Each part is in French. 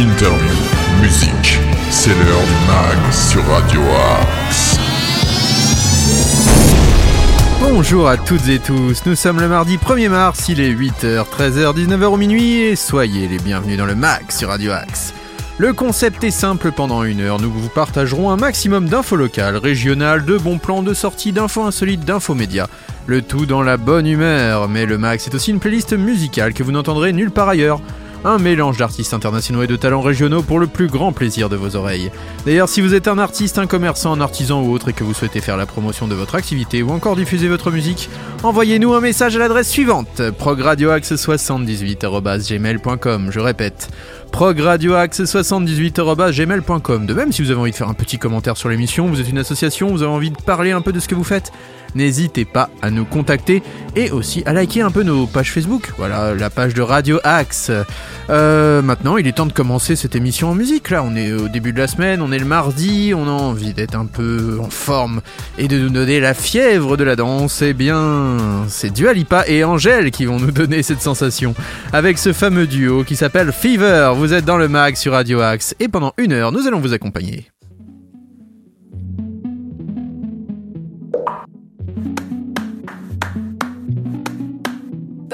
interview, musique. C'est l'heure du mag sur Radio Axe. Bonjour à toutes et tous, nous sommes le mardi 1er mars, il est 8h, 13h, 19h au minuit et soyez les bienvenus dans le mag sur Radio Axe. Le concept est simple, pendant une heure, nous vous partagerons un maximum d'infos locales, régionales, de bons plans, de sorties, d'infos insolites, d'infos médias. Le tout dans la bonne humeur, mais le max c'est aussi une playlist musicale que vous n'entendrez nulle part ailleurs. Un mélange d'artistes internationaux et de talents régionaux pour le plus grand plaisir de vos oreilles. D'ailleurs, si vous êtes un artiste, un commerçant, un artisan ou autre et que vous souhaitez faire la promotion de votre activité ou encore diffuser votre musique, envoyez-nous un message à l'adresse suivante progradioaxe78.gmail.com. Je répète, progradioaxe78.gmail.com. De même, si vous avez envie de faire un petit commentaire sur l'émission, vous êtes une association, vous avez envie de parler un peu de ce que vous faites, n'hésitez pas à nous contacter et aussi à liker un peu nos pages Facebook. Voilà, la page de Radio Axe. Euh, maintenant, il est temps de commencer cette émission en musique. Là, on est au début de la semaine, on est le mardi, on a envie d'être un peu en forme et de nous donner la fièvre de la danse. Eh bien, c'est Dua Lipa et Angèle qui vont nous donner cette sensation avec ce fameux duo qui s'appelle Fever. Vous êtes dans le mag sur Radio Axe et pendant une heure, nous allons vous accompagner.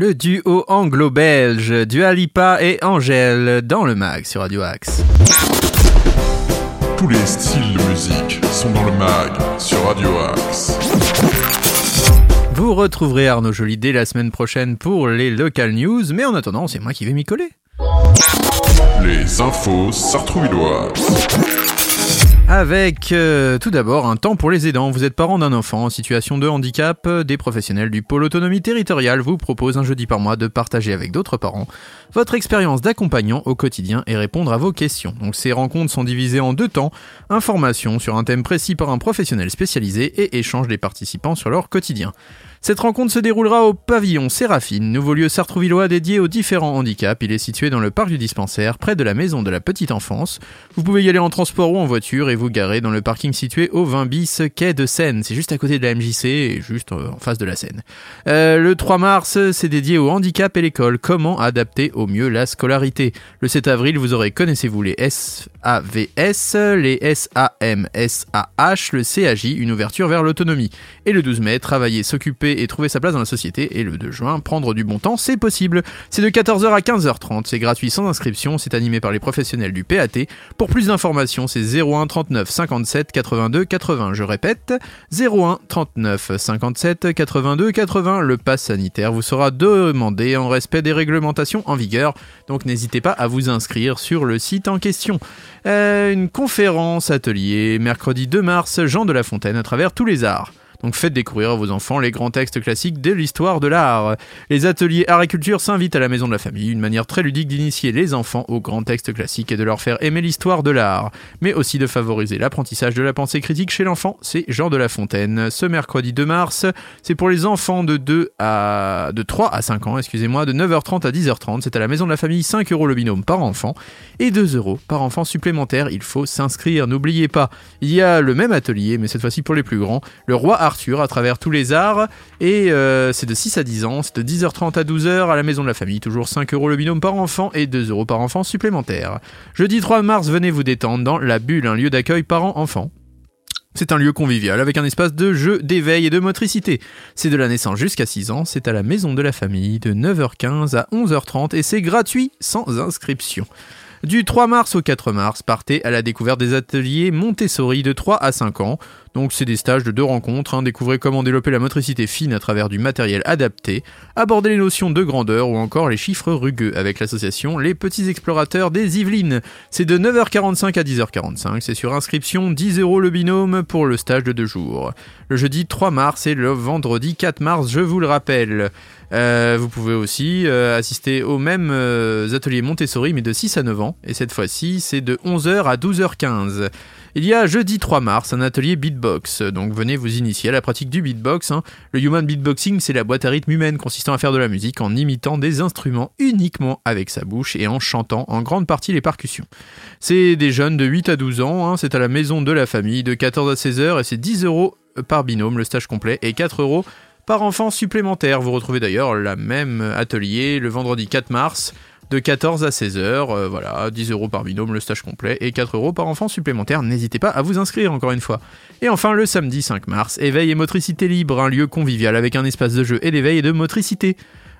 Le duo anglo-belge Dua Lipa et Angèle dans le mag sur Radio Axe. Tous les styles de musique sont dans le mag sur Radio Axe. Vous retrouverez Arnaud Joly dès la semaine prochaine pour les local news, mais en attendant, c'est moi qui vais m'y coller. Les infos sartrouvilloises. Avec euh, tout d'abord un temps pour les aidants. Vous êtes parent d'un enfant en situation de handicap. Des professionnels du pôle autonomie territoriale vous proposent un jeudi par mois de partager avec d'autres parents votre expérience d'accompagnant au quotidien et répondre à vos questions. Donc ces rencontres sont divisées en deux temps. Information sur un thème précis par un professionnel spécialisé et échange des participants sur leur quotidien. Cette rencontre se déroulera au pavillon Séraphine, nouveau lieu sartrouvillois dédié aux différents handicaps. Il est situé dans le parc du dispensaire, près de la maison de la petite enfance. Vous pouvez y aller en transport ou en voiture et vous garer dans le parking situé au 20 bis quai de Seine. C'est juste à côté de la MJC et juste euh, en face de la Seine. Euh, le 3 mars, c'est dédié au handicap et l'école. Comment adapter au mieux la scolarité Le 7 avril, vous aurez, connaissez-vous les SAVS, les SAMSAH, le CAJ, une ouverture vers l'autonomie. Et le 12 mai, travailler, s'occuper et trouver sa place dans la société. Et le 2 juin, prendre du bon temps, c'est possible. C'est de 14h à 15h30, c'est gratuit sans inscription, c'est animé par les professionnels du PAT. Pour plus d'informations, c'est 01 39 57 82 80. Je répète, 01 39 57 82 80. Le pass sanitaire vous sera demandé en respect des réglementations en vigueur, donc n'hésitez pas à vous inscrire sur le site en question. Euh, une conférence atelier mercredi 2 mars, Jean de la Fontaine à travers tous les arts. Donc faites découvrir à vos enfants les grands textes classiques de l'histoire de l'art. Les ateliers art culture s'invitent à la maison de la famille, une manière très ludique d'initier les enfants aux grands textes classiques et de leur faire aimer l'histoire de l'art, mais aussi de favoriser l'apprentissage de la pensée critique chez l'enfant. C'est Jean de La Fontaine. Ce mercredi 2 mars, c'est pour les enfants de 2 à de 3 à 5 ans, excusez-moi, de 9h30 à 10h30. C'est à la maison de la famille 5 euros le binôme par enfant et 2 euros par enfant supplémentaire. Il faut s'inscrire. N'oubliez pas, il y a le même atelier, mais cette fois-ci pour les plus grands. Le roi Arthur à travers tous les arts. Et euh, c'est de 6 à 10 ans, c'est de 10h30 à 12h à la maison de la famille. Toujours 5 euros le binôme par enfant et 2 euros par enfant supplémentaire. Jeudi 3 mars, venez vous détendre dans La Bulle, un lieu d'accueil parents-enfants. C'est un lieu convivial avec un espace de jeu, d'éveil et de motricité. C'est de la naissance jusqu'à 6 ans, c'est à la maison de la famille de 9h15 à 11h30 et c'est gratuit sans inscription. Du 3 mars au 4 mars, partez à la découverte des ateliers Montessori de 3 à 5 ans. Donc c'est des stages de deux rencontres, hein. découvrez comment développer la motricité fine à travers du matériel adapté, aborder les notions de grandeur ou encore les chiffres rugueux avec l'association Les Petits Explorateurs des Yvelines. C'est de 9h45 à 10h45, c'est sur inscription 10 euros le binôme pour le stage de deux jours. Le jeudi 3 mars et le vendredi 4 mars, je vous le rappelle. Euh, vous pouvez aussi euh, assister aux mêmes euh, ateliers Montessori mais de 6 à 9 ans et cette fois-ci c'est de 11h à 12h15. Il y a jeudi 3 mars un atelier beatbox, donc venez vous initier à la pratique du beatbox. Hein. Le human beatboxing, c'est la boîte à rythme humaine consistant à faire de la musique en imitant des instruments uniquement avec sa bouche et en chantant en grande partie les percussions. C'est des jeunes de 8 à 12 ans, hein. c'est à la maison de la famille de 14 à 16 heures et c'est 10 euros par binôme le stage complet et 4 euros par enfant supplémentaire. Vous retrouvez d'ailleurs la même atelier le vendredi 4 mars de 14 à 16 heures. Euh, voilà, 10 euros par binôme le stage complet et 4 euros par enfant supplémentaire. N'hésitez pas à vous inscrire encore une fois. Et enfin le samedi 5 mars, éveil et motricité libre, un lieu convivial avec un espace de jeu et d'éveil et de motricité.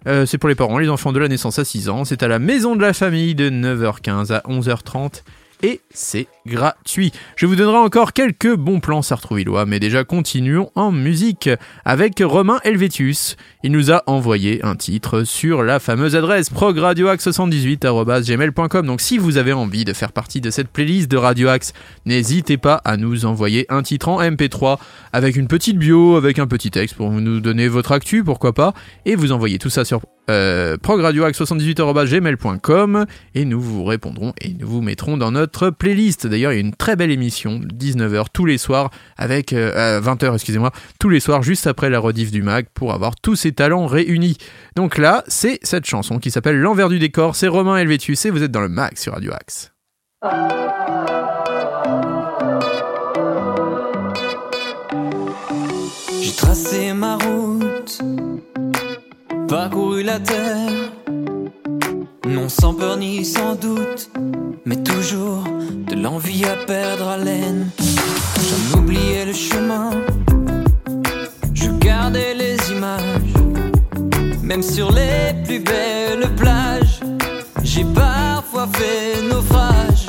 Euh, c'est pour les parents, les enfants de la naissance à 6 ans. C'est à la maison de la famille de 9h15 à 11h30 et c'est gratuit. Je vous donnerai encore quelques bons plans sartrouvillois, mais déjà continuons en musique avec Romain Helvétius. Il nous a envoyé un titre sur la fameuse adresse progradioaxe78.gmail.com. Donc si vous avez envie de faire partie de cette playlist de Radio Axe, n'hésitez pas à nous envoyer un titre en MP3 avec une petite bio, avec un petit texte pour nous donner votre actu, pourquoi pas, et vous envoyez tout ça sur euh, progradioaxe78.gmail.com et nous vous répondrons et nous vous mettrons dans notre playlist. D'ailleurs, il y a une très belle émission, 19h tous les soirs, avec 20h, euh, excusez-moi, tous les soirs juste après la rediff du mag pour avoir tous ces talents réunis. Donc là, c'est cette chanson qui s'appelle L'envers du décor, c'est Romain Helvétius et vous êtes dans le mag sur Radio Axe. J'ai tracé ma route parcouru la terre, non sans peur ni sans doute, mais toujours de l'envie à perdre haleine. J'en oubliais le chemin, je gardais les images, même sur les plus belles plages, j'ai parfois fait naufrage.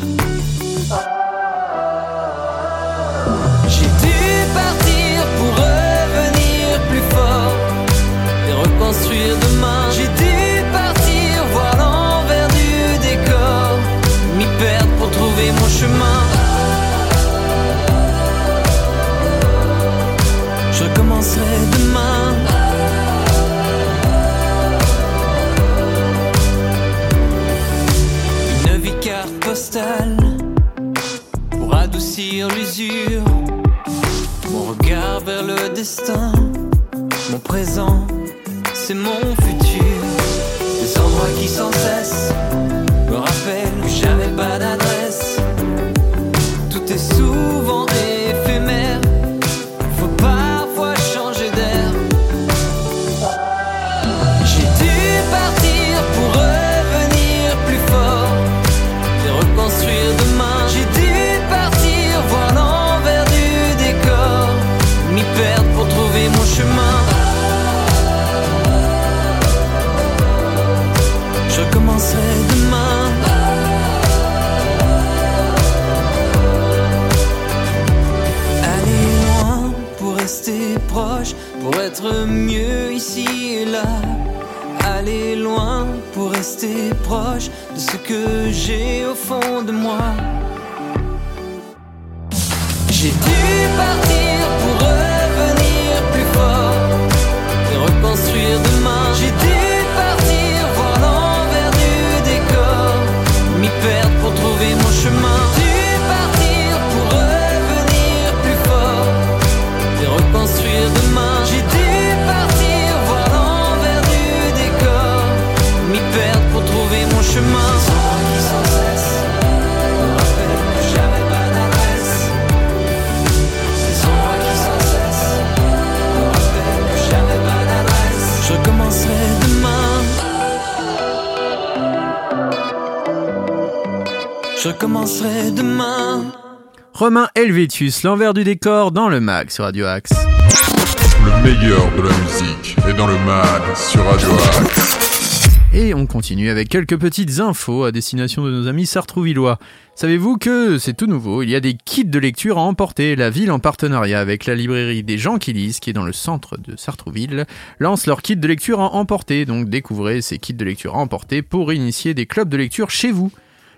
Je recommencerai demain. Romain Helvétius, l'envers du décor dans le mag sur Radio Axe. Le meilleur de la musique est dans le mag sur Radio Axe. Et on continue avec quelques petites infos à destination de nos amis sartrouvillois. Savez-vous que c'est tout nouveau, il y a des kits de lecture à emporter. La ville, en partenariat avec la librairie des gens qui lisent, qui est dans le centre de Sartrouville, lance leur kit de lecture à emporter. Donc découvrez ces kits de lecture à emporter pour initier des clubs de lecture chez vous.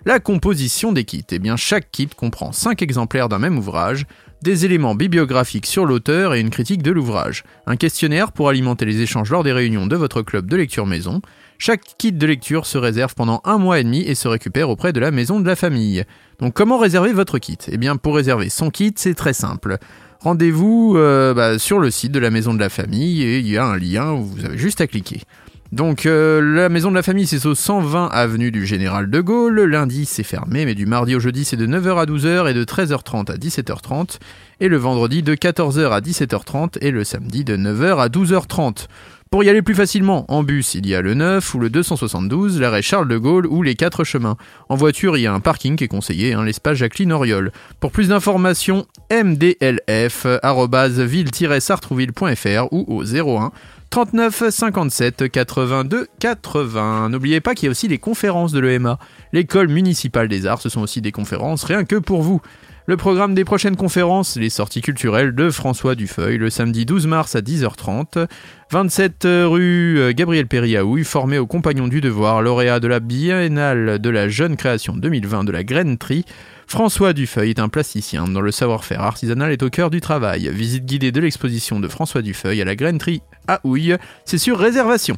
La composition des kits. Eh chaque kit comprend 5 exemplaires d'un même ouvrage, des éléments bibliographiques sur l'auteur et une critique de l'ouvrage, un questionnaire pour alimenter les échanges lors des réunions de votre club de lecture maison. Chaque kit de lecture se réserve pendant un mois et demi et se récupère auprès de la maison de la famille. Donc comment réserver votre kit? Eh bien pour réserver son kit, c'est très simple. Rendez-vous euh, bah, sur le site de la maison de la famille et il y a un lien où vous avez juste à cliquer. Donc euh, la maison de la famille c'est au 120 avenue du Général de Gaulle, le lundi c'est fermé mais du mardi au jeudi c'est de 9h à 12h et de 13h30 à 17h30 et le vendredi de 14h à 17h30 et le samedi de 9h à 12h30. Pour y aller plus facilement, en bus il y a le 9 ou le 272, l'arrêt Charles de Gaulle ou les 4 chemins. En voiture il y a un parking qui est conseillé, hein, l'espace Jacqueline Auriol. Pour plus d'informations, mdlf-ville-sartrouville.fr ou au 01 39 57 82 80. N'oubliez pas qu'il y a aussi les conférences de l'EMA. L'école municipale des arts, ce sont aussi des conférences rien que pour vous. Le programme des prochaines conférences, les sorties culturelles de François Dufeuil, le samedi 12 mars à 10h30, 27 rue Gabriel Péry à Houille, formé aux Compagnons du Devoir, lauréat de la Biennale de la Jeune Création 2020 de la Graineterie, François Dufeuil est un plasticien dont le savoir-faire artisanal est au cœur du travail. Visite guidée de l'exposition de François Dufeuil à la Graineterie à Houille, c'est sur réservation.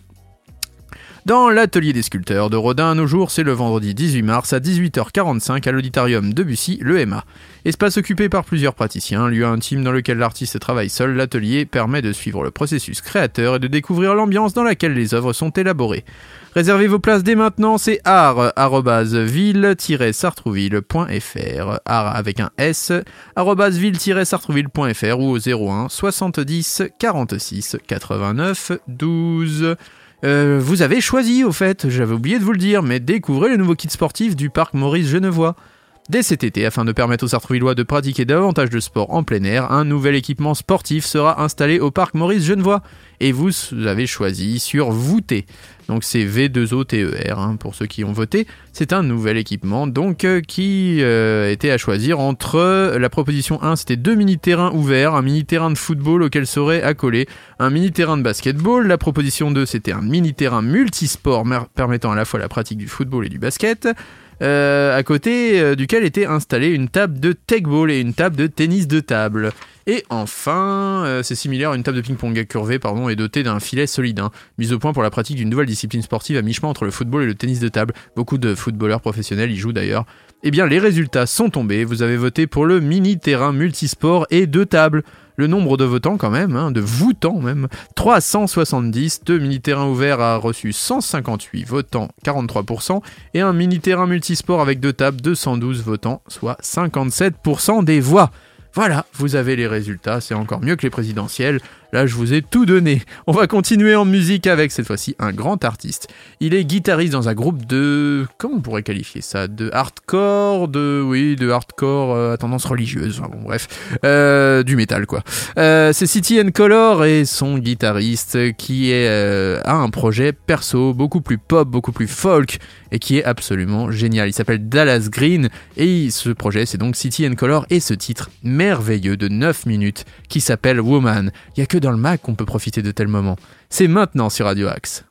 Dans l'atelier des sculpteurs de Rodin à nos jours, c'est le vendredi 18 mars à 18h45 à l'auditorium de Bussy, le MA. Espace occupé par plusieurs praticiens, lieu intime dans lequel l'artiste travaille seul, l'atelier permet de suivre le processus créateur et de découvrir l'ambiance dans laquelle les œuvres sont élaborées. Réservez vos places dès maintenant, c'est art-ville-sartrouville.fr art avec un S, ville-sartrouville.fr ou au 01 70 46 89 12. Euh, vous avez choisi, au fait, j'avais oublié de vous le dire, mais découvrez le nouveau kit sportif du parc Maurice Genevois. Dès cet été, afin de permettre aux Sartrouvillois de pratiquer davantage de sport en plein air, un nouvel équipement sportif sera installé au parc Maurice Genevois. Et vous avez choisi sur Voûté. Donc c'est V2OTER hein, pour ceux qui ont voté. C'est un nouvel équipement donc euh, qui euh, était à choisir entre la proposition 1, c'était deux mini-terrains ouverts, un mini-terrain de football auquel serait accolé un mini-terrain de basketball. La proposition 2, c'était un mini-terrain multisport permettant à la fois la pratique du football et du basket. Euh, à côté euh, duquel était installée une table de tech-ball et une table de tennis de table. Et enfin, euh, c'est similaire à une table de ping-pong curvée pardon, et dotée d'un filet solide, hein, mise au point pour la pratique d'une nouvelle discipline sportive à mi-chemin entre le football et le tennis de table. Beaucoup de footballeurs professionnels y jouent d'ailleurs. Eh bien, les résultats sont tombés. Vous avez voté pour le mini terrain multisport et deux tables. Le nombre de votants, quand même, hein, de votants même, 370. Deux mini-terrains ouverts a reçu 158 votants, 43%. Et un mini-terrain multisport avec deux tables, 212 votants, soit 57% des voix. Voilà, vous avez les résultats, c'est encore mieux que les présidentielles. Là, je vous ai tout donné. On va continuer en musique avec cette fois-ci un grand artiste. Il est guitariste dans un groupe de comment on pourrait qualifier ça? De hardcore, de oui, de hardcore euh, à tendance religieuse. Enfin, bon, bref, euh, du métal quoi. Euh, c'est City and Color et son guitariste qui est, a un projet perso beaucoup plus pop, beaucoup plus folk et qui est absolument génial. Il s'appelle Dallas Green et ce projet c'est donc City and Color et ce titre merveilleux de 9 minutes qui s'appelle Woman. Il y a que dans le Mac qu'on peut profiter de tels moments. C'est maintenant sur Radio Axe.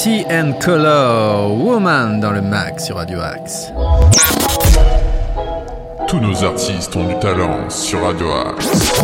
City and Color, Woman dans le Max sur Radio Axe. Tous nos artistes ont du talent sur Radio Axe.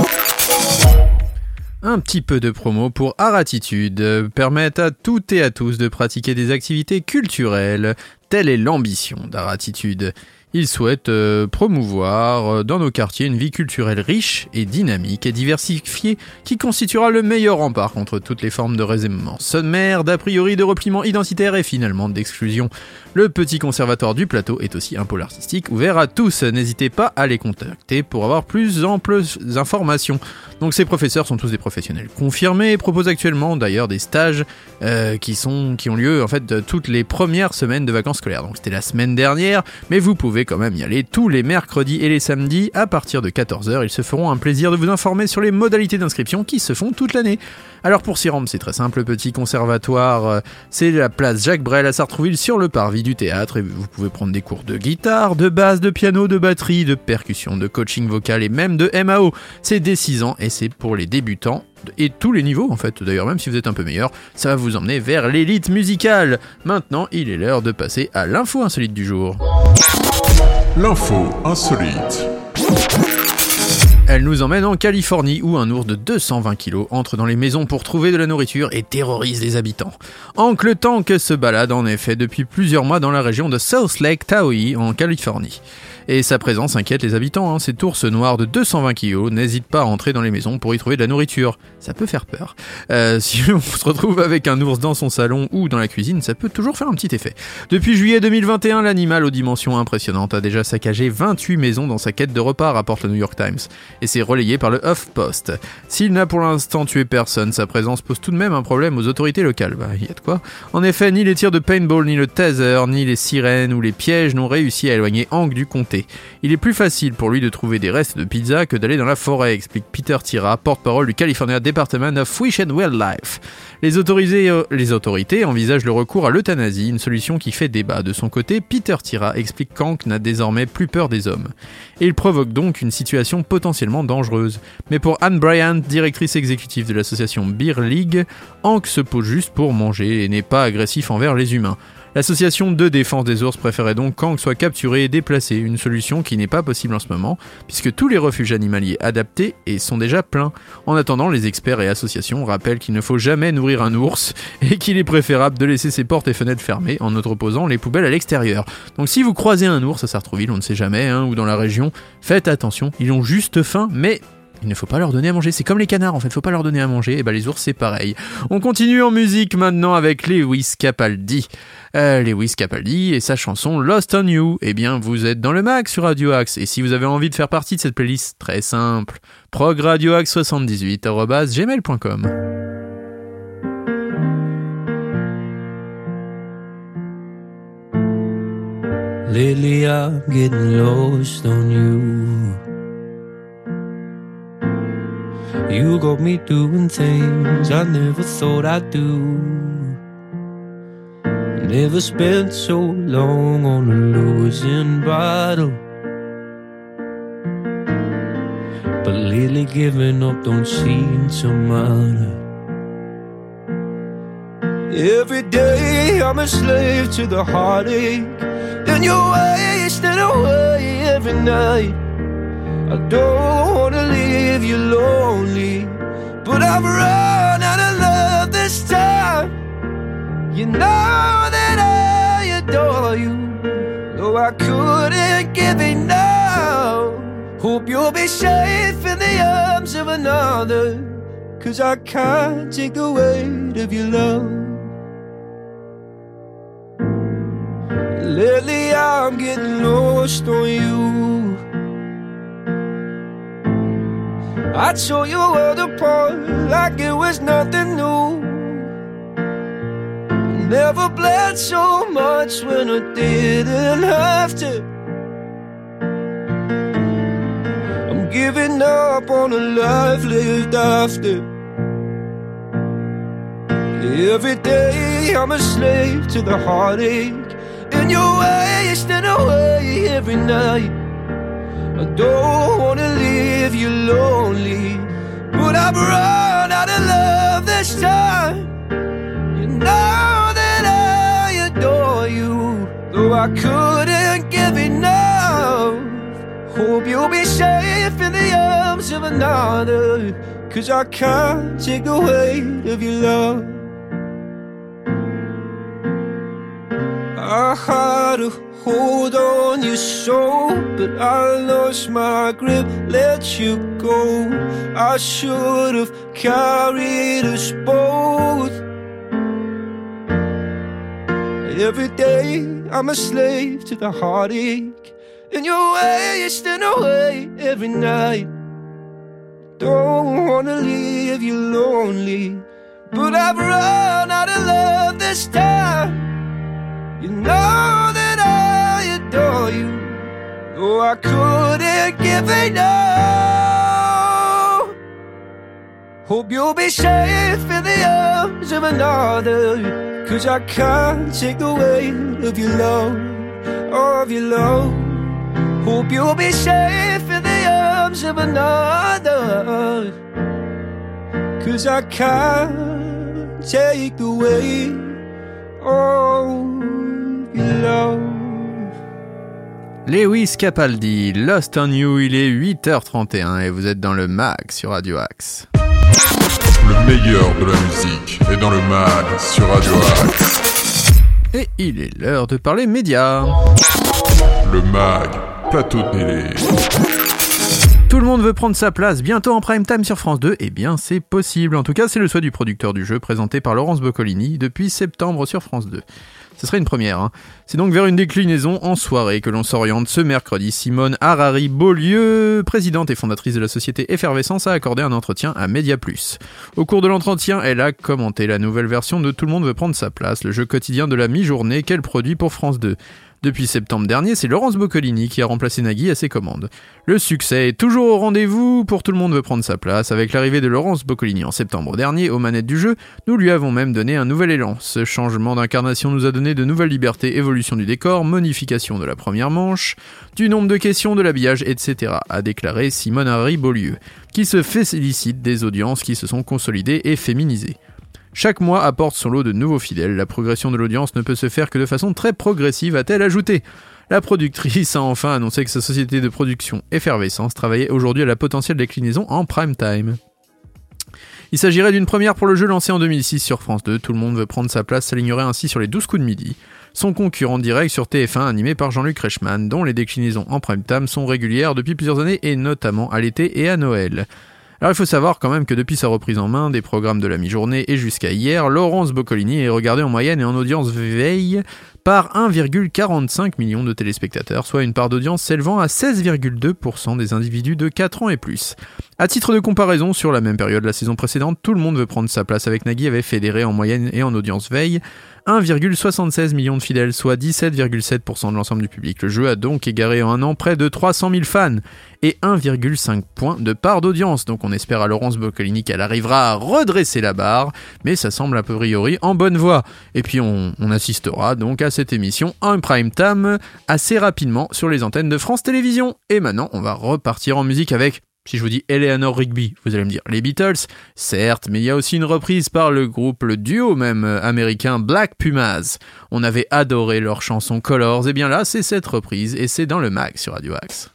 Un petit peu de promo pour Aratitude permettent à toutes et à tous de pratiquer des activités culturelles. Telle est l'ambition d'Aratitude. Il souhaite euh, promouvoir euh, dans nos quartiers une vie culturelle riche et dynamique et diversifiée qui constituera le meilleur rempart contre toutes les formes de raisonnement sommaire, d'a priori de repliement identitaire et finalement d'exclusion. Le petit conservatoire du plateau est aussi un pôle artistique ouvert à tous. N'hésitez pas à les contacter pour avoir plus amples informations. Donc ces professeurs sont tous des professionnels confirmés et proposent actuellement d'ailleurs des stages euh, qui sont qui ont lieu en fait toutes les premières semaines de vacances scolaires. Donc c'était la semaine dernière, mais vous pouvez quand même y aller tous les mercredis et les samedis à partir de 14h. Ils se feront un plaisir de vous informer sur les modalités d'inscription qui se font toute l'année. Alors pour s'y rendre, c'est très simple, petit conservatoire, euh, c'est la place Jacques Brel à Sartrouville sur le parvis du théâtre et vous pouvez prendre des cours de guitare, de basse, de piano, de batterie, de percussion, de coaching vocal et même de MAO. C'est dès 6 ans et c'est pour les débutants et tous les niveaux en fait. D'ailleurs, même si vous êtes un peu meilleur, ça va vous emmener vers l'élite musicale. Maintenant, il est l'heure de passer à l'info insolite du jour. L'info insolite. Elle nous emmène en Californie où un ours de 220 kg entre dans les maisons pour trouver de la nourriture et terrorise les habitants. Oncle Tank se balade en effet depuis plusieurs mois dans la région de South Lake Tahoe en Californie et sa présence inquiète les habitants. Hein. Cet ours noir de 220 kg n'hésite pas à entrer dans les maisons pour y trouver de la nourriture. Ça peut faire peur. Euh, si on se retrouve avec un ours dans son salon ou dans la cuisine, ça peut toujours faire un petit effet. Depuis juillet 2021, l'animal aux dimensions impressionnantes a déjà saccagé 28 maisons dans sa quête de repas, rapporte le New York Times, c'est relayé par le HuffPost. S'il n'a pour l'instant tué personne, sa présence pose tout de même un problème aux autorités locales. Bah, y a de quoi. En effet, ni les tirs de paintball, ni le taser, ni les sirènes ou les pièges n'ont réussi à éloigner Hank du comté il est plus facile pour lui de trouver des restes de pizza que d'aller dans la forêt, explique Peter Tira, porte-parole du California Department of Fish and Wildlife. Les, euh, autorités envisagent le recours à l'euthanasie, une solution qui fait débat. De son côté, Peter Tira explique qu'Hank n'a désormais plus peur des hommes. Et il provoque donc une situation potentiellement dangereuse. Mais pour Anne Bryant, directrice exécutive de l'association Beer League, Hank se pose juste pour manger et n'est pas agressif envers les humains. L'association de défense des ours préférait donc qu'Ang soit capturé et déplacé, une solution qui n'est pas possible en ce moment, puisque tous les refuges animaliers adaptés et sont déjà pleins. En attendant, les experts et associations rappellent qu'il ne faut jamais nourrir un ours et qu'il est préférable de laisser ses portes et fenêtres fermées en entreposant les poubelles à l'extérieur. Donc si vous croisez un ours à Sartrouville, on ne sait jamais, hein, ou dans la région, faites attention, ils ont juste faim, mais il ne faut pas leur donner à manger. C'est comme les canards, en fait. Faut pas leur donner à manger. Et ben les ours, c'est pareil. On continue en musique maintenant avec Lewis Capaldi. Euh, Lewis Capaldi et sa chanson Lost on You. Eh bien, vous êtes dans le max sur Radio Axe. Et si vous avez envie de faire partie de cette playlist, très simple. progradioaxe78.gmail.com Lately I'm getting lost on you You got me doing things I never thought I'd do. Never spent so long on a losing battle. But lately giving up don't seem to matter. Every day I'm a slave to the heartache. And you're wasting away every night. I don't wanna leave you lonely, but I've run out of love this time. You know that I adore you, though I couldn't give enough. Hope you'll be safe in the arms of another, cause I can't take the weight of your love. Lately I'm getting lost on you I'd show you world apart like it was nothing new. Never bled so much when I didn't have to. I'm giving up on a life lived after. Every day I'm a slave to the heartache, and you're wasting away every night. I don't wanna leave you lonely, but I've run out of love this time. You know that I adore you, though I couldn't give enough. Hope you'll be safe in the arms of another, cause I can't take the weight of your love. I had a hold on your soul, but I lost my grip, let you go. I should have carried us both. Every day I'm a slave to the heartache, and you're wasting away every night. Don't wanna leave you lonely, but I've run out of love this time. You know that I adore you, though I couldn't give enough. Hope you'll be safe in the arms of another, cause I can't take the weight of your love, of your love. Hope you'll be safe in the arms of another, cause I can't take the weight of your love. Lewis Capaldi, Lost on You, il est 8h31 et vous êtes dans le MAG sur Radio Axe. Le meilleur de la musique est dans le mag sur Radio Axe. Et il est l'heure de parler médias. Le mag, plateau de télé. Tout le monde veut prendre sa place bientôt en prime time sur France 2, eh bien c'est possible. En tout cas, c'est le souhait du producteur du jeu présenté par Laurence Boccolini depuis septembre sur France 2. Ce serait une première. Hein. C'est donc vers une déclinaison en soirée que l'on s'oriente ce mercredi. Simone Harari Beaulieu, présidente et fondatrice de la société Effervescence, a accordé un entretien à Media Plus. Au cours de l'entretien, elle a commenté la nouvelle version de Tout le monde veut prendre sa place, le jeu quotidien de la mi-journée qu'elle produit pour France 2. Depuis septembre dernier, c'est Laurence Boccolini qui a remplacé Nagui à ses commandes. Le succès est toujours au rendez-vous pour tout le monde veut prendre sa place. Avec l'arrivée de Laurence Boccolini en septembre dernier aux manettes du jeu, nous lui avons même donné un nouvel élan. Ce changement d'incarnation nous a donné de nouvelles libertés, évolution du décor, modification de la première manche, du nombre de questions, de l'habillage, etc. a déclaré Simone Harry Beaulieu, qui se félicite des audiences qui se sont consolidées et féminisées. Chaque mois apporte son lot de nouveaux fidèles. La progression de l'audience ne peut se faire que de façon très progressive, a-t-elle ajouté. La productrice a enfin annoncé que sa société de production Effervescence travaillait aujourd'hui à la potentielle déclinaison en prime time. Il s'agirait d'une première pour le jeu lancé en 2006 sur France 2. Tout le monde veut prendre sa place, s'alignerait ainsi sur les 12 coups de midi. Son concurrent direct sur TF1 animé par Jean-Luc Reichmann, dont les déclinaisons en prime time sont régulières depuis plusieurs années et notamment à l'été et à Noël. Alors il faut savoir quand même que depuis sa reprise en main des programmes de la mi-journée et jusqu'à hier, Laurence Boccolini est regardée en moyenne et en audience veille par 1,45 million de téléspectateurs, soit une part d'audience s'élevant à 16,2% des individus de 4 ans et plus. À titre de comparaison, sur la même période la saison précédente, tout le monde veut prendre sa place avec Nagui avait fédéré en moyenne et en audience veille 1,76 million de fidèles, soit 17,7% de l'ensemble du public. Le jeu a donc égaré en un an près de 300 000 fans et 1,5 points de part d'audience. Donc on espère à Laurence Boccolini qu'elle arrivera à redresser la barre, mais ça semble a priori en bonne voie. Et puis on, on assistera donc à cette émission en prime time assez rapidement sur les antennes de France Télévisions. Et maintenant on va repartir en musique avec si je vous dis Eleanor Rigby, vous allez me dire les Beatles, certes, mais il y a aussi une reprise par le groupe, le duo même euh, américain Black Pumas. On avait adoré leur chanson Colors, et bien là, c'est cette reprise, et c'est dans le mag sur Radio Axe.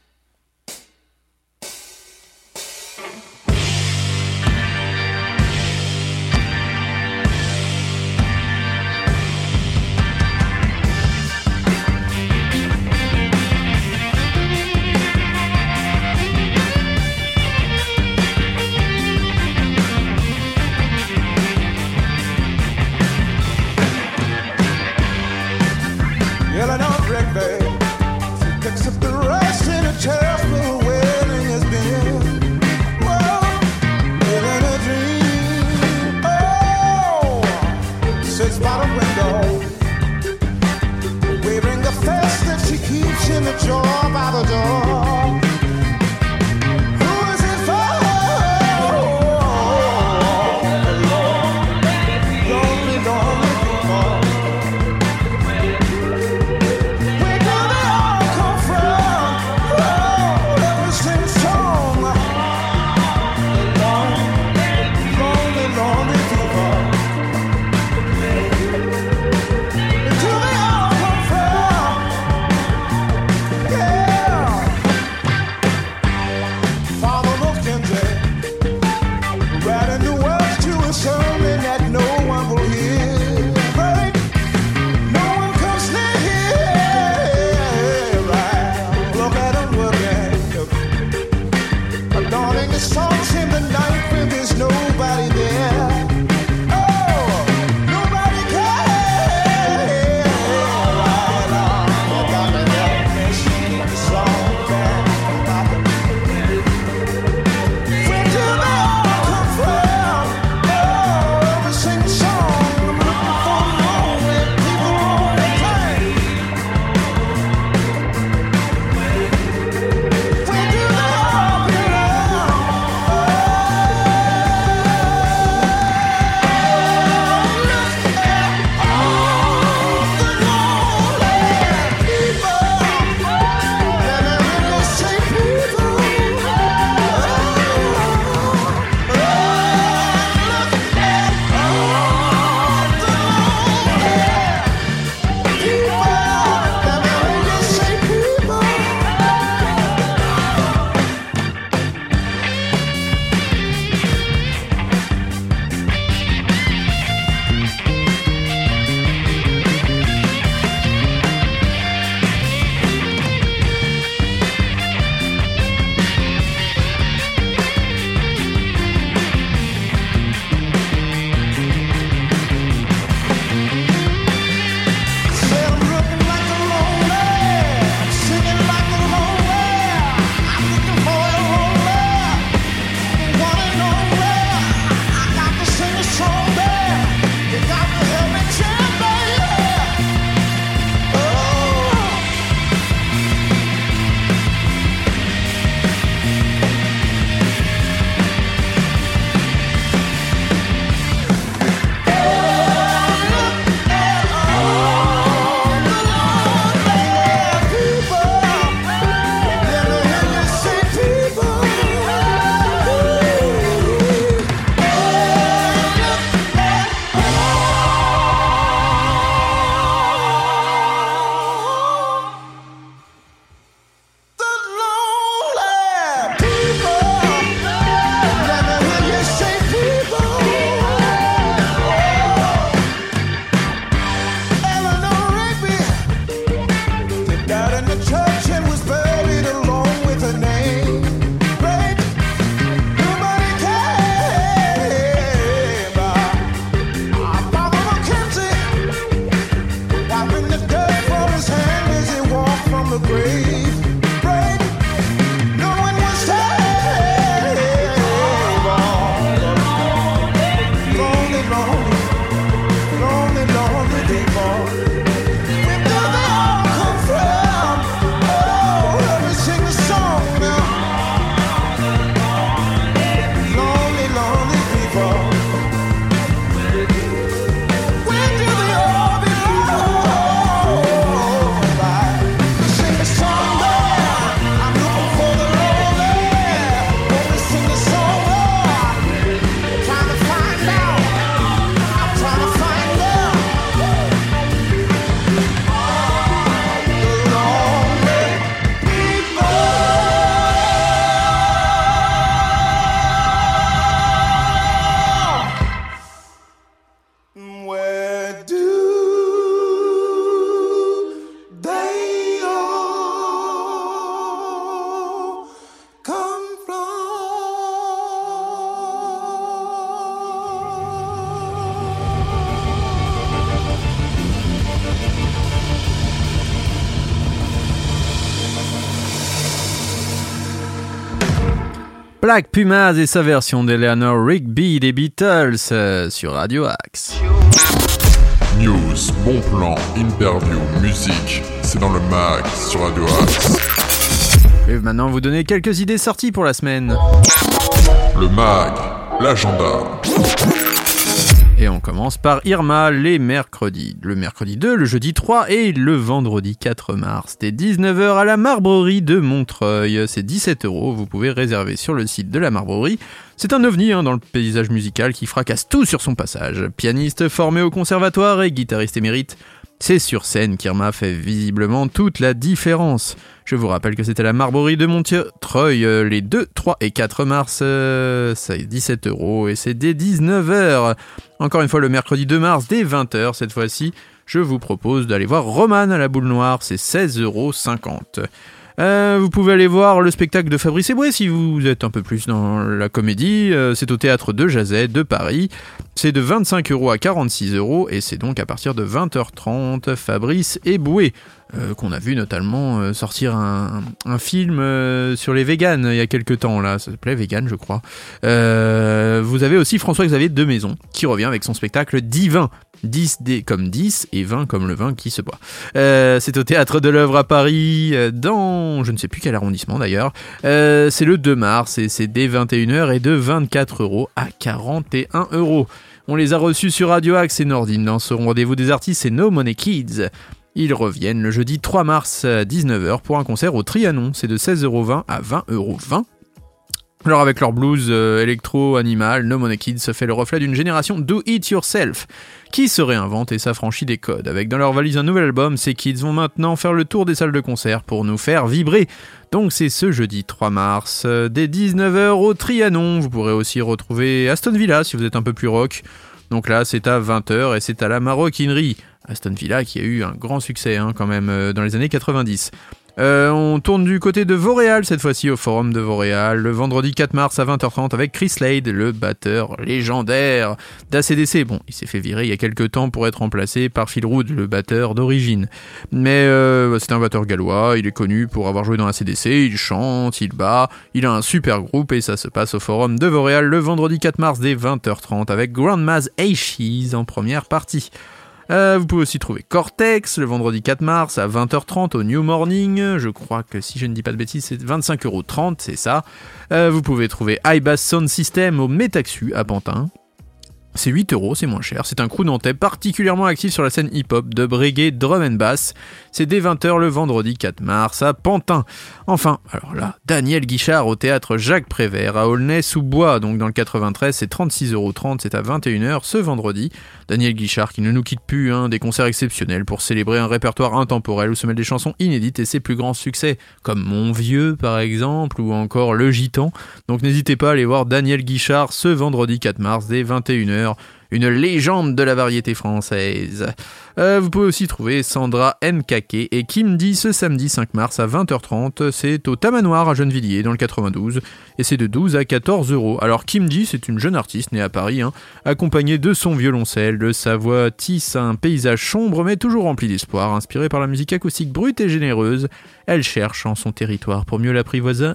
Black Pumas et sa version d'Eleanor Rigby des Beatles euh, sur Radio Axe. News, bon plan, interview, musique, c'est dans le mag sur Radio Axe. Je vais maintenant vous donner quelques idées sorties pour la semaine. Le mag, l'agenda. Et on commence par Irma les mercredis. Le mercredi 2, le jeudi 3 et le vendredi 4 mars. Dès 19h à la Marbrerie de Montreuil. C'est 17 euros. Vous pouvez réserver sur le site de la Marbrerie. C'est un ovni hein, dans le paysage musical qui fracasse tout sur son passage. Pianiste formé au conservatoire et guitariste émérite. C'est sur scène qu'Irma fait visiblement toute la différence. Je vous rappelle que c'était la Marborie de Montreuil euh, les 2, 3 et 4 mars. Euh, c'est 17 euros et c'est dès 19h. Encore une fois, le mercredi 2 mars, dès 20h cette fois-ci, je vous propose d'aller voir Roman à la boule noire. C'est 16,50 euros. Euh, vous pouvez aller voir le spectacle de Fabrice Eboué si vous êtes un peu plus dans la comédie. Euh, c'est au théâtre de Jazet de Paris. C'est de 25 euros à 46 euros et c'est donc à partir de 20h30 Fabrice Eboué. Euh, qu'on a vu notamment euh, sortir un, film euh, sur les véganes il y a quelques temps là, ça s'appelait Vegan je crois. Vous avez aussi François-Xavier de Maison qui revient avec son spectacle Divin. 10 d comme 10 et 20 comme le vin qui se boit. C'est au théâtre de l'œuvre à Paris, dans je ne sais plus quel arrondissement d'ailleurs. C'est le 2 mars et c'est dès 21h et de 24 euros à 41 euros. On les a reçus sur Radio Axe et Nordine dans ce rendez-vous des artistes, c'est No Money Kids. Ils reviennent le jeudi 3 mars à 19h pour un concert au Trianon. C'est de 16,20€ à 20,20€. Alors avec leur blues euh, électro animal, No Money Kids se fait le reflet d'une génération do it yourself qui se réinvente et s'affranchit des codes. Avec dans leur valise un nouvel album, ces kids vont maintenant faire le tour des salles de concert pour nous faire vibrer. Donc c'est ce jeudi 3 mars, euh, dès 19h au Trianon. Vous pourrez aussi retrouver Aston Villa si vous êtes un peu plus rock. Donc là c'est à 20h et c'est à la maroquinerie. Aston Villa qui a eu un grand succès hein, quand même euh, dans les années 90. Euh, on tourne du côté de Vauréal cette fois-ci au forum de Vauréal le vendredi 4 mars à 20h30 avec Chris Slade, le batteur légendaire d'ACDC. Bon, il s'est fait virer il y a quelques temps pour être remplacé par Phil Rood, le batteur d'origine. Mais euh, c'est un batteur gallois, il est connu pour avoir joué dans ACDC, il chante, il bat, il a un super groupe et ça se passe au forum de Vauréal le vendredi 4 mars dès 20h30 avec Grandma's Ashes en première partie. Euh, vous pouvez aussi trouver Cortex le vendredi 4 mars à 20h30 au New Morning. Je crois que si je ne dis pas de bêtises, c'est 25,30€, c'est ça. Euh, vous pouvez trouver iBass Sound System au Metaxu à Pantin. C'est 8 euros, c'est moins cher. C'est un crew nantais particulièrement actif sur la scène hip-hop de reggae, drum and bass. C'est dès 20h le vendredi 4 mars à Pantin. Enfin, alors là, Daniel Guichard au théâtre Jacques Prévert à Aulnay-sous-Bois, donc dans le 93, c'est 36,30€, c'est à 21h ce vendredi. Daniel Guichard qui ne nous quitte plus, hein, des concerts exceptionnels pour célébrer un répertoire intemporel où se mêlent des chansons inédites et ses plus grands succès, comme Mon Vieux par exemple, ou encore Le Gitan. Donc n'hésitez pas à aller voir Daniel Guichard ce vendredi 4 mars dès 21h une légende de la variété française. Euh, vous pouvez aussi trouver Sandra Nkake et Kim Di ce samedi 5 mars à 20h30. C'est au Tamanoir à Gennevilliers dans le 92 et c'est de 12 à 14 euros. Alors Kim Di, c'est une jeune artiste née à Paris, hein, accompagnée de son violoncelle, de sa voix tisse un paysage sombre mais toujours rempli d'espoir, inspiré par la musique acoustique brute et généreuse. Elle cherche en son territoire pour mieux l'apprivoiser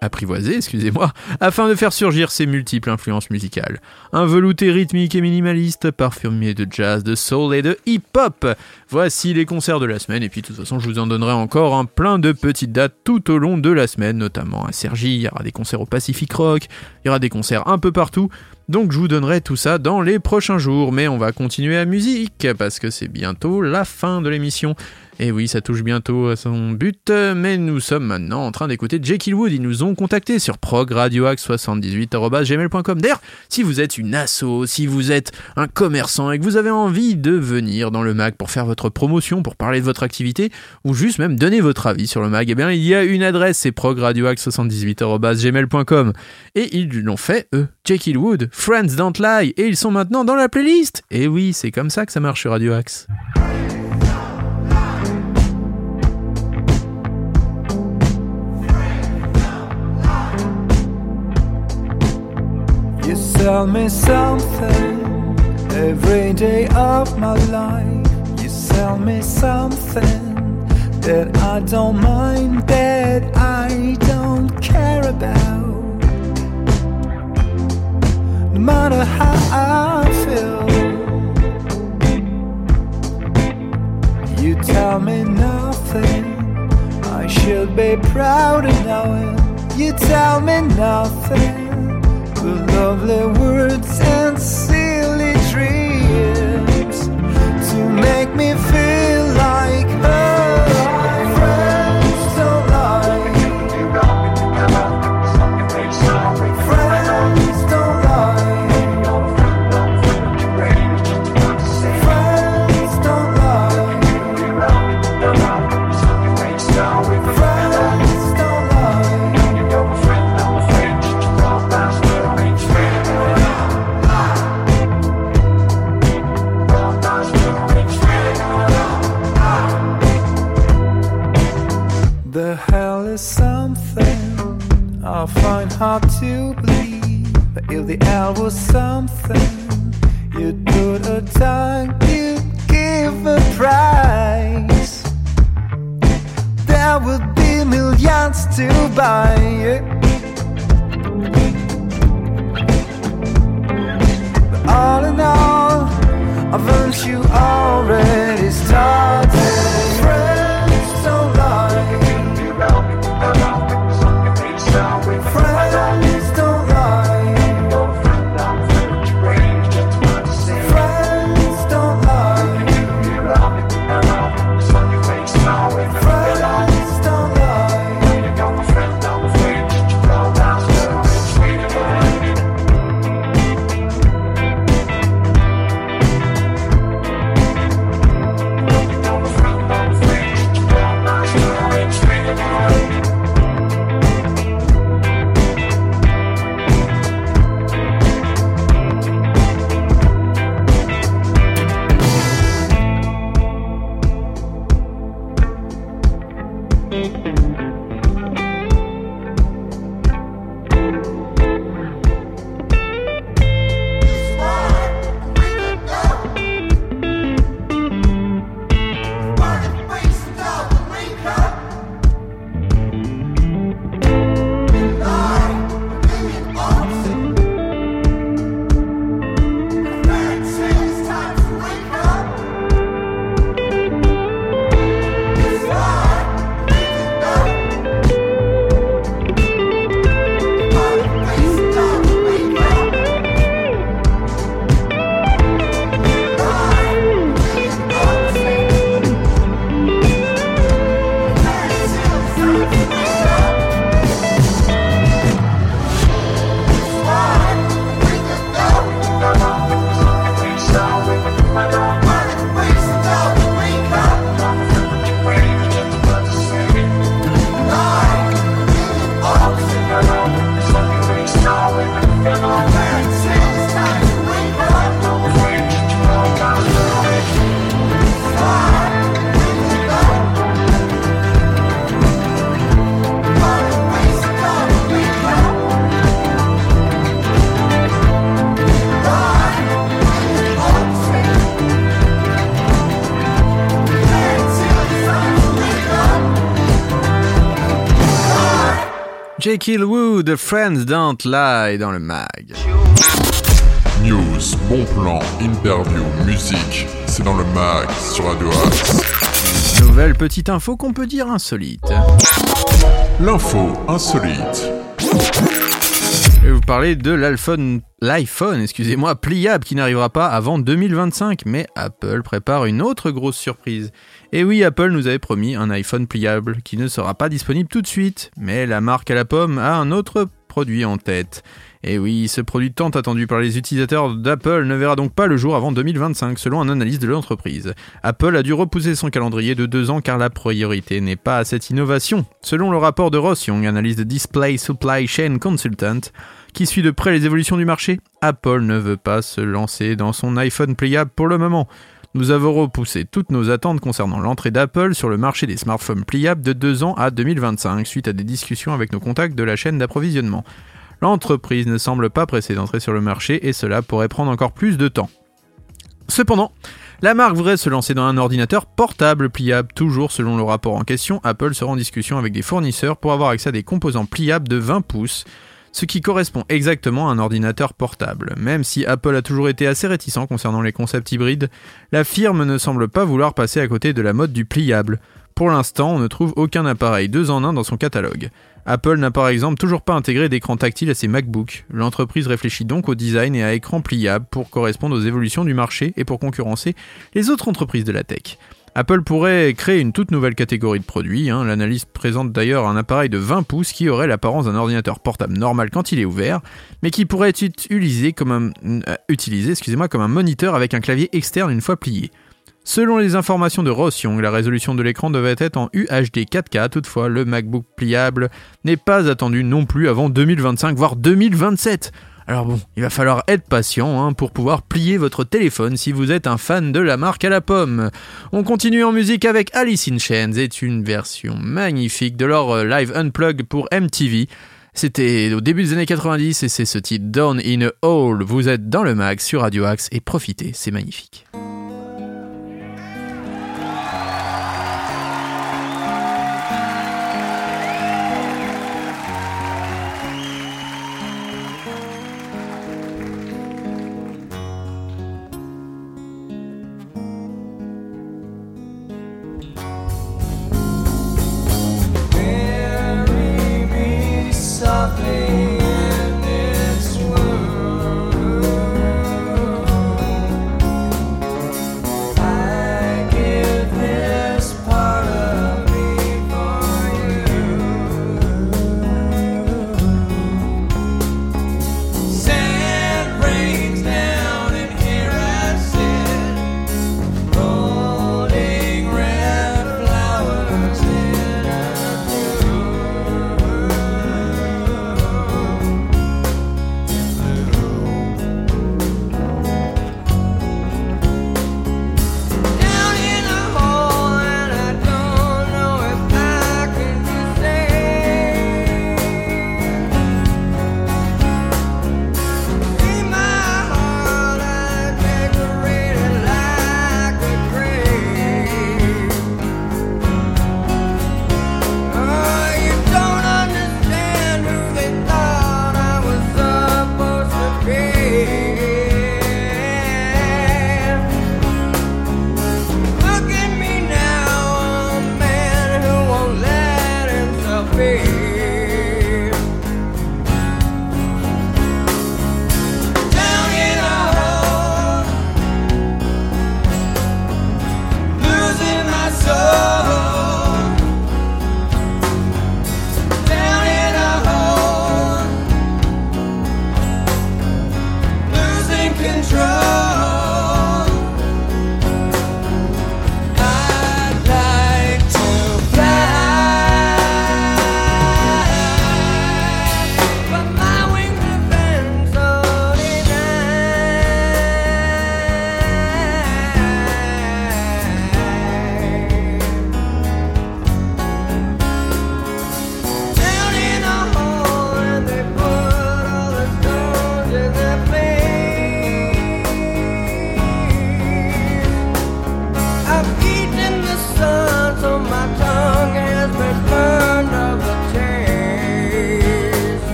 apprivoiser, excusez-moi, afin de faire surgir ses multiples influences musicales. Un velouté rythmique et minimaliste, parfumé de jazz, de soul et de hip-hop. Voici les concerts de la semaine, et puis de toute façon, je vous en donnerai encore un plein de petites dates tout au long de la semaine, notamment à Sergi, il y aura des concerts au Pacific Rock, il y aura des concerts un peu partout. Donc je vous donnerai tout ça dans les prochains jours, mais on va continuer à musique, parce que c'est bientôt la fin de l'émission. Et oui, ça touche bientôt à son but, mais nous sommes maintenant en train d'écouter Jekyll Wood. Ils nous ont contactés sur progradioax78.gmail.com. D'ailleurs, si vous êtes une asso, si vous êtes un commerçant et que vous avez envie de venir dans le mag pour faire votre promotion, pour parler de votre activité, ou juste même donner votre avis sur le mag, eh bien, il y a une adresse, c'est progradioax78.gmail.com. Et ils l'ont fait, eux, Jekyll Wood, Friends Don't Lie, et ils sont maintenant dans la playlist. Et oui, c'est comme ça que ça marche sur Radio Axe. You sell me something every day of my life. You sell me something that I don't mind, that I don't care about. No matter how I feel, you tell me nothing. I should be proud of knowing you tell me nothing lovely words and silly dreams to make me feel like her. Something I find hard to believe. But if the hell was something, you'd put a tongue, you'd give a price. There would be millions to buy it. But all in all, haven't you already started? Jekyll Woo de Friends Don't Lie dans le mag. News, bon plan, interview, musique, c'est dans le mag sur Radio Axe. Nouvelle petite info qu'on peut dire insolite. L'info insolite. Je vais vous parler de l'iPhone, l'iPhone, excusez-moi, pliable qui n'arrivera pas avant 2025, mais Apple prépare une autre grosse surprise. Et oui, Apple nous avait promis un iPhone pliable qui ne sera pas disponible tout de suite, mais la marque à la pomme a un autre produit en tête. Et oui, ce produit tant attendu par les utilisateurs d'Apple ne verra donc pas le jour avant 2025, selon un analyse de l'entreprise. Apple a dû repousser son calendrier de deux ans car la priorité n'est pas à cette innovation. Selon le rapport de Ross Young, analyse de Display Supply Chain Consultant, qui suit de près les évolutions du marché, Apple ne veut pas se lancer dans son iPhone pliable pour le moment. Nous avons repoussé toutes nos attentes concernant l'entrée d'Apple sur le marché des smartphones pliables de 2 ans à 2025 suite à des discussions avec nos contacts de la chaîne d'approvisionnement. L'entreprise ne semble pas pressée d'entrer sur le marché et cela pourrait prendre encore plus de temps. Cependant, la marque voudrait se lancer dans un ordinateur portable pliable. Toujours selon le rapport en question, Apple sera en discussion avec des fournisseurs pour avoir accès à des composants pliables de 20 pouces, ce qui correspond exactement à un ordinateur portable. Même si Apple a toujours été assez réticent concernant les concepts hybrides, la firme ne semble pas vouloir passer à côté de la mode du pliable. Pour l'instant, on ne trouve aucun appareil 2 en 1 dans son catalogue. Apple n'a par exemple toujours pas intégré d'écran tactile à ses MacBooks. L'entreprise réfléchit donc au design et à écran pliable pour correspondre aux évolutions du marché et pour concurrencer les autres entreprises de la tech. Apple pourrait créer une toute nouvelle catégorie de produits. hein. L'analyste présente d'ailleurs un appareil de 20 pouces qui aurait l'apparence d'un ordinateur portable normal quand il est ouvert, mais qui pourrait être utilisé comme un, euh, comme un moniteur avec un clavier externe une fois plié. Selon les informations de Ross Young, la résolution de l'écran devait être en UHD 4K, toutefois le MacBook pliable n'est pas attendu non plus avant 2025, voire 2027. Alors bon, il va falloir être patient hein, pour pouvoir plier votre téléphone si vous êtes un fan de la marque à la pomme. On continue en musique avec Alice in Chains, c'est une version magnifique de leur euh, live unplug pour MTV. C'était au début des années 90 et c'est ce titre Down in a Hole. Vous êtes dans le mag sur Radio Axe et profitez, c'est magnifique.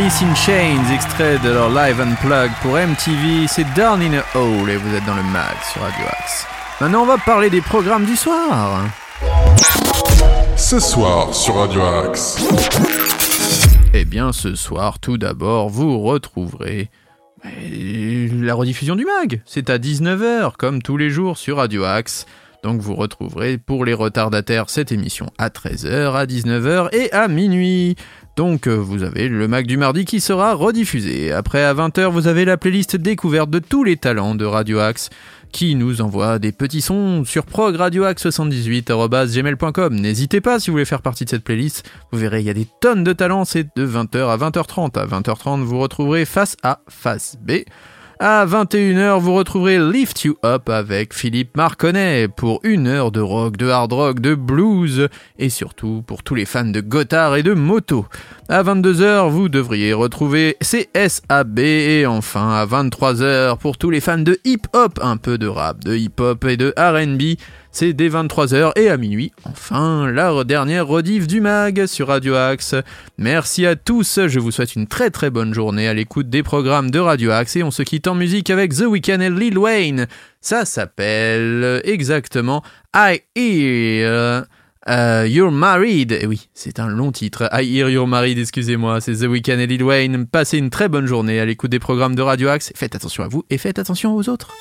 Alice in Chains, extrait de leur live unplug pour MTV, c'est Down in a Hole et vous êtes dans le mag sur Radio Axe. Maintenant on va parler des programmes du soir. Ce soir sur Radio Axe. Eh bien ce soir tout d'abord vous retrouverez eh, la rediffusion du mag. C'est à 19h comme tous les jours sur Radio Axe. Donc vous retrouverez pour les retardataires cette émission à 13h, à 19h et à minuit. Donc euh, vous avez le Mac du mardi qui sera rediffusé. Après à 20h, vous avez la playlist découverte de tous les talents de Radio Axe qui nous envoie des petits sons sur progradioaxe78.gmail.com. N'hésitez pas si vous voulez faire partie de cette playlist. Vous verrez, il y a des tonnes de talents. C'est de 20h à 20h30. À 20h30, vous retrouverez Face A, Face B. À 21h, vous retrouverez Lift You Up avec Philippe Marconnet pour une heure de rock, de hard rock, de blues et surtout pour tous les fans de Gotthard et de moto. À 22h, vous devriez retrouver CSAB et enfin à 23h pour tous les fans de hip hop, un peu de rap, de hip hop et de R&B. C'est dès 23h et à minuit, enfin, la dernière rediff du mag sur Radio Axe. Merci à tous, je vous souhaite une très très bonne journée à l'écoute des programmes de Radio Axe et on se quitte en musique avec The Weeknd et Lil Wayne. Ça s'appelle exactement I Hear... euh, You're Married, et oui, c'est un long titre. I Hear You're Married, excusez-moi, c'est The Weeknd et Lil Wayne. Passez une très bonne journée à l'écoute des programmes de Radio Axe. Faites attention à vous et faites attention aux autres.